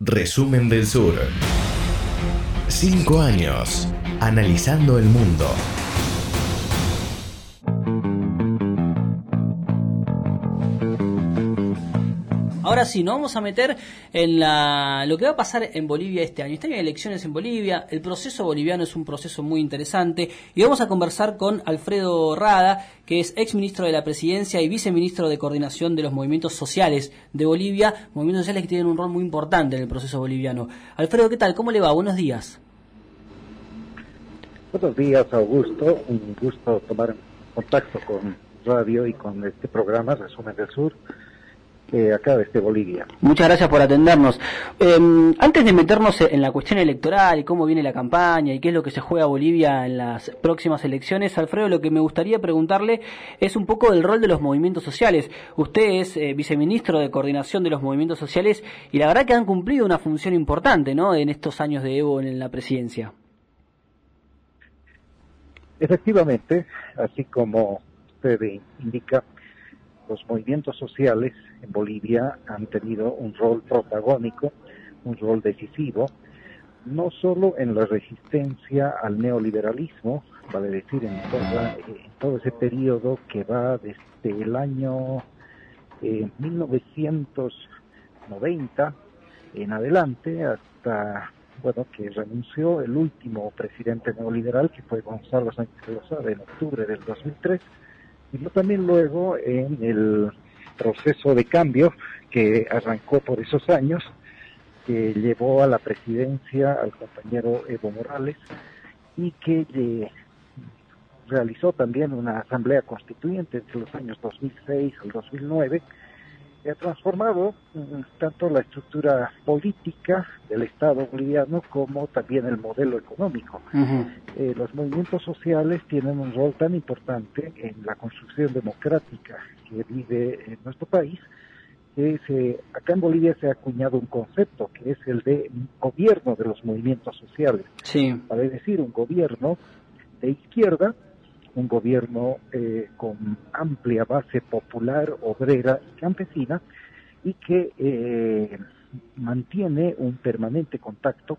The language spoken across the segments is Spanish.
Resumen del Sur. Cinco años. Analizando el mundo. Ahora sí, nos vamos a meter en la, lo que va a pasar en Bolivia este año. Este año hay elecciones en Bolivia, el proceso boliviano es un proceso muy interesante y vamos a conversar con Alfredo Rada, que es ex ministro de la Presidencia y viceministro de Coordinación de los Movimientos Sociales de Bolivia, movimientos sociales que tienen un rol muy importante en el proceso boliviano. Alfredo, ¿qué tal? ¿Cómo le va? Buenos días. Buenos días, Augusto. Un gusto tomar contacto con radio y con este programa, Resumen del Sur eh, acá desde Bolivia. Muchas gracias por atendernos. Em, antes de meternos en la cuestión electoral y cómo viene la campaña y qué es lo que se juega Bolivia en las próximas elecciones, Alfredo, lo que me gustaría preguntarle es un poco del rol de los movimientos sociales. Usted es eh, viceministro de coordinación de los movimientos sociales y la verdad que han cumplido una función importante ¿no? en estos años de Evo en la presidencia. Efectivamente, así como usted indica, los movimientos sociales en Bolivia han tenido un rol protagónico, un rol decisivo, no solo en la resistencia al neoliberalismo, vale decir, en, todo ese periodo que va desde el año 1990 eh, en adelante hasta bueno que renunció el último presidente neoliberal que fue Gonzalo Sánchez de en octubre del 2003 y también luego en el proceso de cambio que arrancó por esos años, que llevó a la presidencia al compañero Evo Morales y que eh, realizó también una asamblea constituyente entre los años 2006 y 2009 ha transformado mm, tanto la estructura política del Estado boliviano como también el modelo económico. Eh, los movimientos sociales tienen un rol tan importante en la construcción democrática que vive en nuestro país que se, acá en Bolivia se ha acuñado un concepto que es el de gobierno de los movimientos sociales. Sí. Vale decir, un gobierno de izquierda un gobierno eh, con amplia base popular, obrera y campesina, y que eh, mantiene un permanente contacto,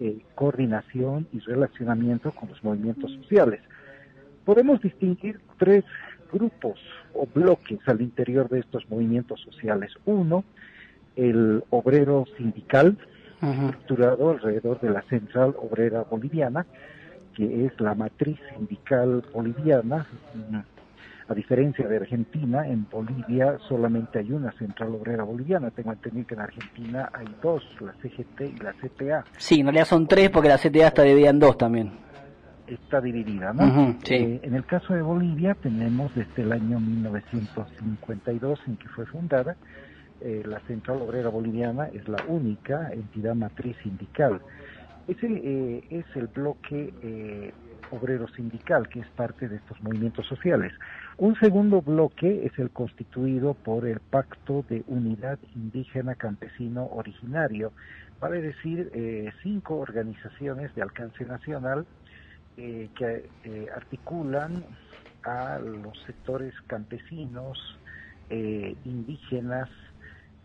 eh, coordinación y relacionamiento con los movimientos sociales. Podemos distinguir tres grupos o bloques al interior de estos movimientos sociales. Uno, el obrero sindical, estructurado alrededor de la Central Obrera Boliviana, que es la matriz sindical boliviana. A diferencia de Argentina, en Bolivia solamente hay una central obrera boliviana. Tengo entendido que en Argentina hay dos, la CGT y la CTA. Sí, en realidad son tres porque la CTA está dividida en dos también. Está dividida, ¿no? sí. Eh, en el caso de Bolivia tenemos desde el año 1952 en que fue fundada, eh, la Central Obrera Boliviana es la única entidad matriz sindical. Ese eh, es el bloque eh, obrero sindical, que es parte de estos movimientos sociales. Un segundo bloque es el constituido por el Pacto de Unidad Indígena Campesino Originario, vale decir, eh, cinco organizaciones de alcance nacional que articulan a los sectores campesinos, indígenas,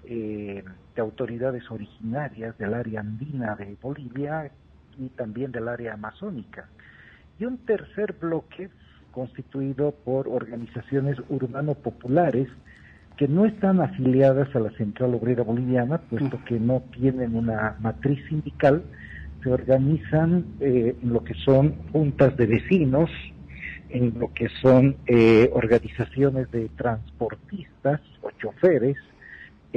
eh, de autoridades originarias del área andina de Bolivia y también del área amazónica. Y un tercer bloque constituido por organizaciones urbano-populares que no están afiliadas a la Central Obrera Boliviana, puesto que no tienen una matriz sindical, se organizan eh, en lo que son juntas de vecinos, en lo que son eh, organizaciones de transportistas o choferes,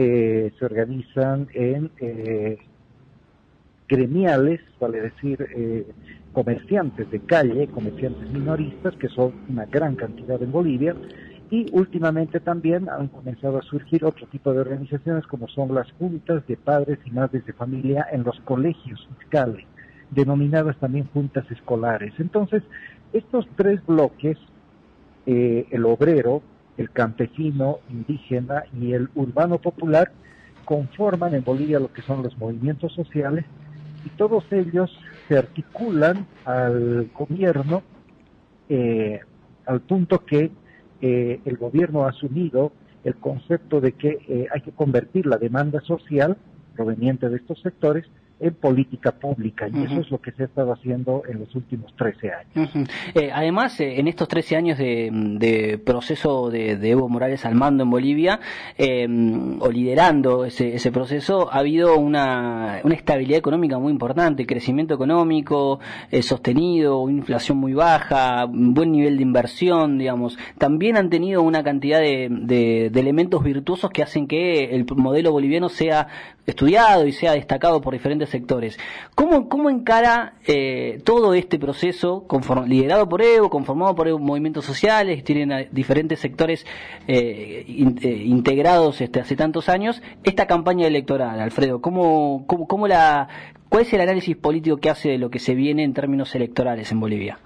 eh, se organizan en eh, gremiales, vale decir, eh, comerciantes de calle, comerciantes minoristas, que son una gran cantidad en Bolivia, y últimamente también han comenzado a surgir otro tipo de organizaciones como son las juntas de padres y madres de familia en los colegios fiscales, denominadas también juntas escolares. Entonces, estos tres bloques, el obrero, el campesino indígena y el urbano popular conforman en Bolivia lo que son los movimientos sociales y todos ellos se articulan al gobierno eh, al punto que eh, el gobierno ha asumido el concepto de que eh, hay que convertir la demanda social proveniente de estos sectores en política pública y eso es lo que se ha estado haciendo en los últimos 13 años. Eh, además, eh, en estos 13 años de, proceso de, Evo Morales al mando en Bolivia, em, o liderando ese, ese, proceso, ha habido una, una, estabilidad económica muy importante, crecimiento económico eh, sostenido, inflación muy baja, buen nivel de inversión, digamos. También han tenido una cantidad de, de elementos virtuosos que hacen que el modelo boliviano sea estudiado y sea destacado por diferentes sectores. ¿Cómo, cómo encara eh, todo este proceso liderado por Evo, conformado por movimientos sociales, tienen diferentes sectores eh, eh, integrados este, hace tantos años, esta campaña electoral, Alfredo? ¿Cómo, cómo, cómo la, ¿Cuál es el análisis político que hace de lo que se viene en términos electorales en Bolivia?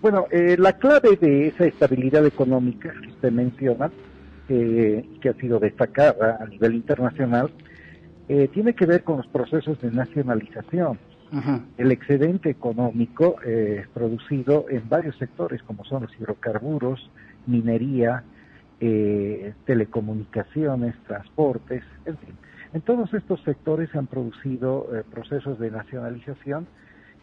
Bueno, la clave de esa estabilidad económica que usted menciona que ha sido destacada a nivel internacional, eh, tiene que ver con los procesos de nacionalización. El excedente económico eh, producido en varios sectores, como son los hidrocarburos, minería, eh, telecomunicaciones, transportes, en fin. En todos estos sectores se han producido procesos de nacionalización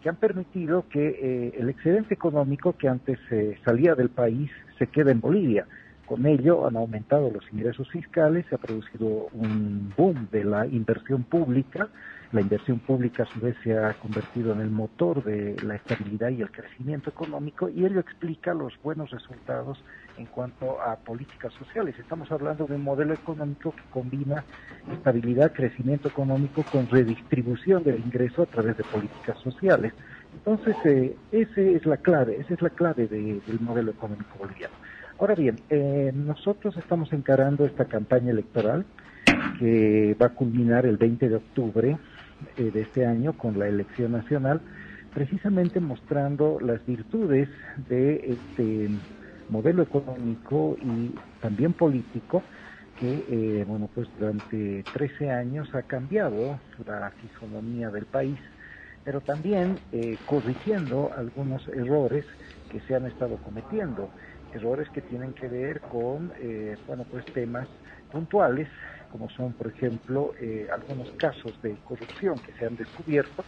que han permitido que el excedente económico que antes salía del país se quede en Bolivia con ello han aumentado los ingresos fiscales, se ha producido un boom de la inversión pública. La inversión pública a su vez se ha convertido en el motor de la estabilidad y el crecimiento económico y ello explica los buenos resultados en cuanto a políticas sociales. Estamos hablando de un modelo económico que combina estabilidad, crecimiento económico con redistribución del ingreso a través de políticas sociales. Entonces, eh, esa es la clave, esa es la clave del modelo económico boliviano. Ahora bien, eh, nosotros estamos encarando esta campaña electoral que va a culminar el 20 de octubre eh, de este año con la elección nacional, precisamente mostrando las virtudes de este modelo económico y también político que, eh, bueno, pues durante 13 años ha cambiado la fisonomía del país, pero también corrigiendo algunos errores que se han estado cometiendo errores que tienen que ver con, eh, bueno, pues temas puntuales, como son, por ejemplo, eh, algunos casos de corrupción que se han descubierto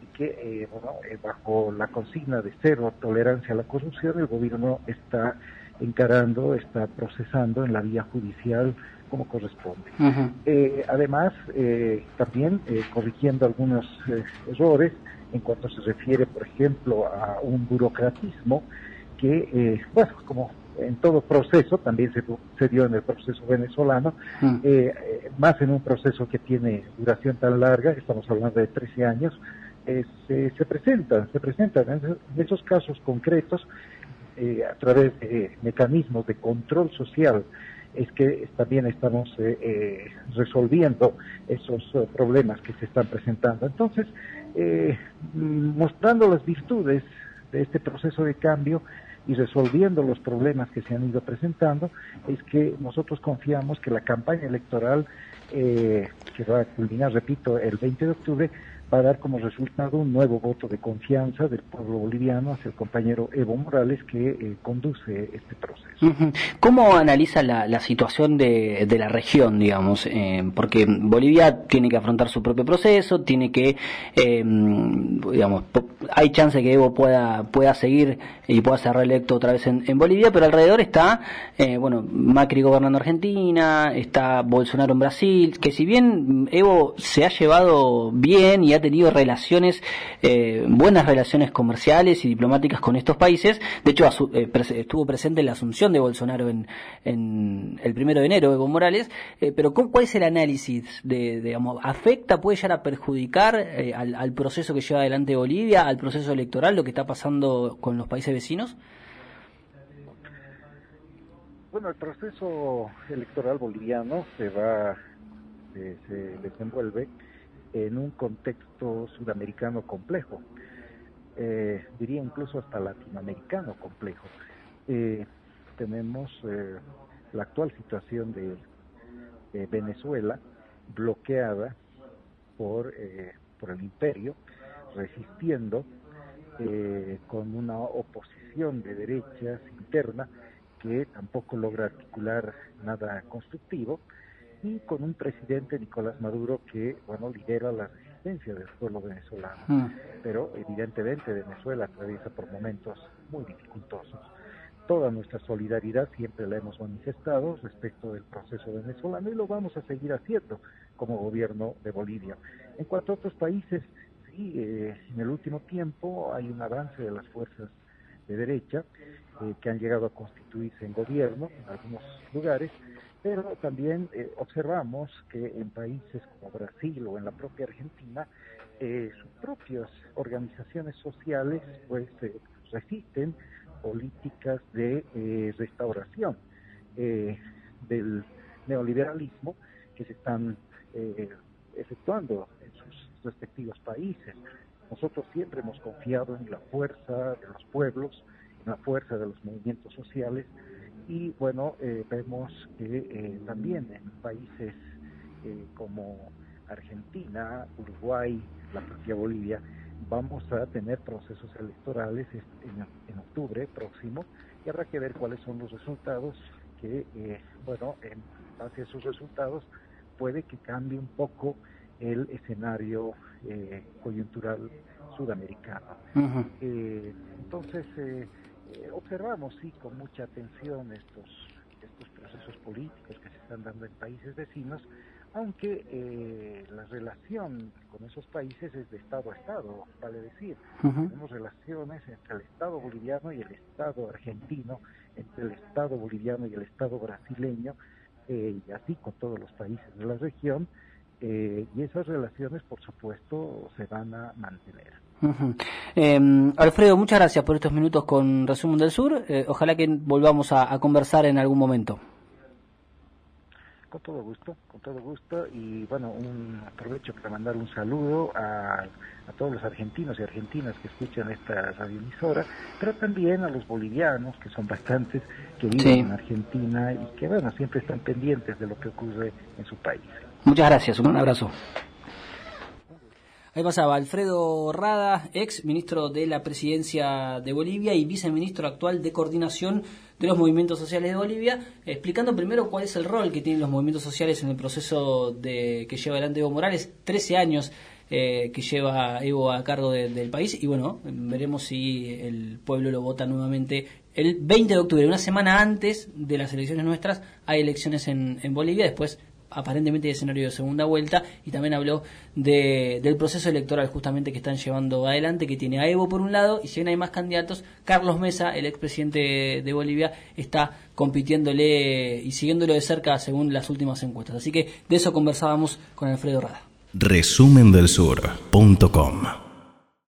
y que, eh, bueno, bajo la consigna de cero tolerancia a la corrupción, el gobierno está encarando, está procesando en la vía judicial como corresponde. además, también corrigiendo algunos errores en cuanto se refiere, por ejemplo, a un burocratismo que, eh, bueno, como en todo proceso, también se, dio en el proceso venezolano, mm. eh, eh, más en un proceso que tiene duración tan larga, estamos hablando de 13 años, se, se, presentan, se presentan en esos casos concretos a través de mecanismos de control social es que también estamos resolviendo esos problemas que se están presentando. Entonces, mostrando las virtudes de este proceso de cambio, y resolviendo los problemas que se han ido presentando, es que nosotros confiamos que la campaña electoral, eh, que va a culminar, repito, el 20 de octubre, va a dar como resultado un nuevo voto de confianza del pueblo boliviano hacia el compañero Evo Morales que eh, conduce este proceso. ¿Cómo analiza la, situación de, la región, digamos? Eh, porque Bolivia tiene que afrontar su propio proceso, tiene que, eh, digamos, hay chance que Evo pueda, pueda seguir y pueda ser reelecto otra vez en, Bolivia, pero alrededor está, bueno, Macri gobernando Argentina, está Bolsonaro en Brasil, que si bien Evo se ha llevado bien y ha tenido relaciones, eh, buenas relaciones comerciales y diplomáticas con estos países. De hecho, eh, estuvo presente en la asunción de Bolsonaro en, el primero de enero, Evo Morales. Eh, pero ¿cuál es el análisis de, afecta, puede llegar a perjudicar al, al proceso que lleva adelante Bolivia, al proceso electoral, lo que está pasando con los países vecinos? Bueno, el proceso electoral boliviano se va, se desenvuelve en un contexto sudamericano complejo, eh, diría incluso hasta latinoamericano complejo. Eh, tenemos eh, la actual situación de, Venezuela bloqueada por, por el imperio, resistiendo con una oposición de derechas interna que tampoco logra articular nada constructivo y con un presidente Nicolás Maduro que, bueno, lidera la resistencia del pueblo venezolano. Mm. Pero evidentemente Venezuela atraviesa por momentos muy dificultosos. Toda nuestra solidaridad siempre la hemos manifestado respecto del proceso venezolano y lo vamos a seguir haciendo como gobierno de Bolivia. En cuanto a otros países, sí, eh, en el último tiempo hay un avance de las fuerzas de derecha eh, que han llegado a constituirse en gobierno en algunos lugares, pero también eh, observamos que en países como Brasil o en la propia Argentina, eh, sus propias organizaciones sociales pues eh, resisten políticas de restauración del neoliberalismo que se están efectuando en sus respectivos países. Nosotros siempre hemos confiado en la fuerza de los pueblos, en la fuerza de los movimientos sociales y bueno, eh, vemos que eh, también en países eh, como Argentina, Uruguay, la propia Bolivia, vamos a tener procesos electorales en, en octubre próximo y habrá que ver cuáles son los resultados que, eh, bueno, en base a esos resultados puede que cambie un poco el escenario eh, coyuntural sudamericano. Ujú. Eh, entonces, eh, observamos, sí, con mucha atención estos, estos procesos políticos que se están dando en países vecinos, aunque eh, la relación con esos países es de Estado a Estado, vale decir. Tenemos relaciones entre el Estado boliviano y el Estado argentino, entre el Estado boliviano y el Estado brasileño, eh, y así con todos los países de la región, eh, y esas relaciones, por supuesto, se van a mantener. Eh, Alfredo, muchas gracias por estos minutos con Resumen del Sur. Eh, ojalá que volvamos a, a conversar en algún momento. Con todo gusto, con todo gusto. Y bueno, un aprovecho para mandar un saludo a, a todos los argentinos y argentinas que escuchan esta radioemisora, pero también a los bolivianos, que son bastantes, que viven Sí. en Argentina y que bueno, siempre están pendientes de lo que ocurre en su país. Muchas gracias, un abrazo. Ahí pasaba Alfredo Rada, ex ministro de la presidencia de Bolivia y viceministro actual de coordinación de los movimientos sociales de Bolivia, explicando primero cuál es el rol que tienen los movimientos sociales en el proceso de que lleva adelante Evo Morales, 13 años eh, que lleva Evo a cargo de- del país y bueno, veremos si el pueblo lo vota nuevamente el 20 de octubre, una semana antes de las elecciones nuestras, hay elecciones en, en Bolivia, después aparentemente de escenario de segunda vuelta y también habló de, del proceso electoral justamente que están llevando adelante, que tiene a Evo por un lado y si bien hay más candidatos, Carlos Mesa, el expresidente de Bolivia, está compitiéndole y siguiéndolo de cerca según las últimas encuestas. Así que de eso conversábamos con Alfredo Rada. Resumendelsur.com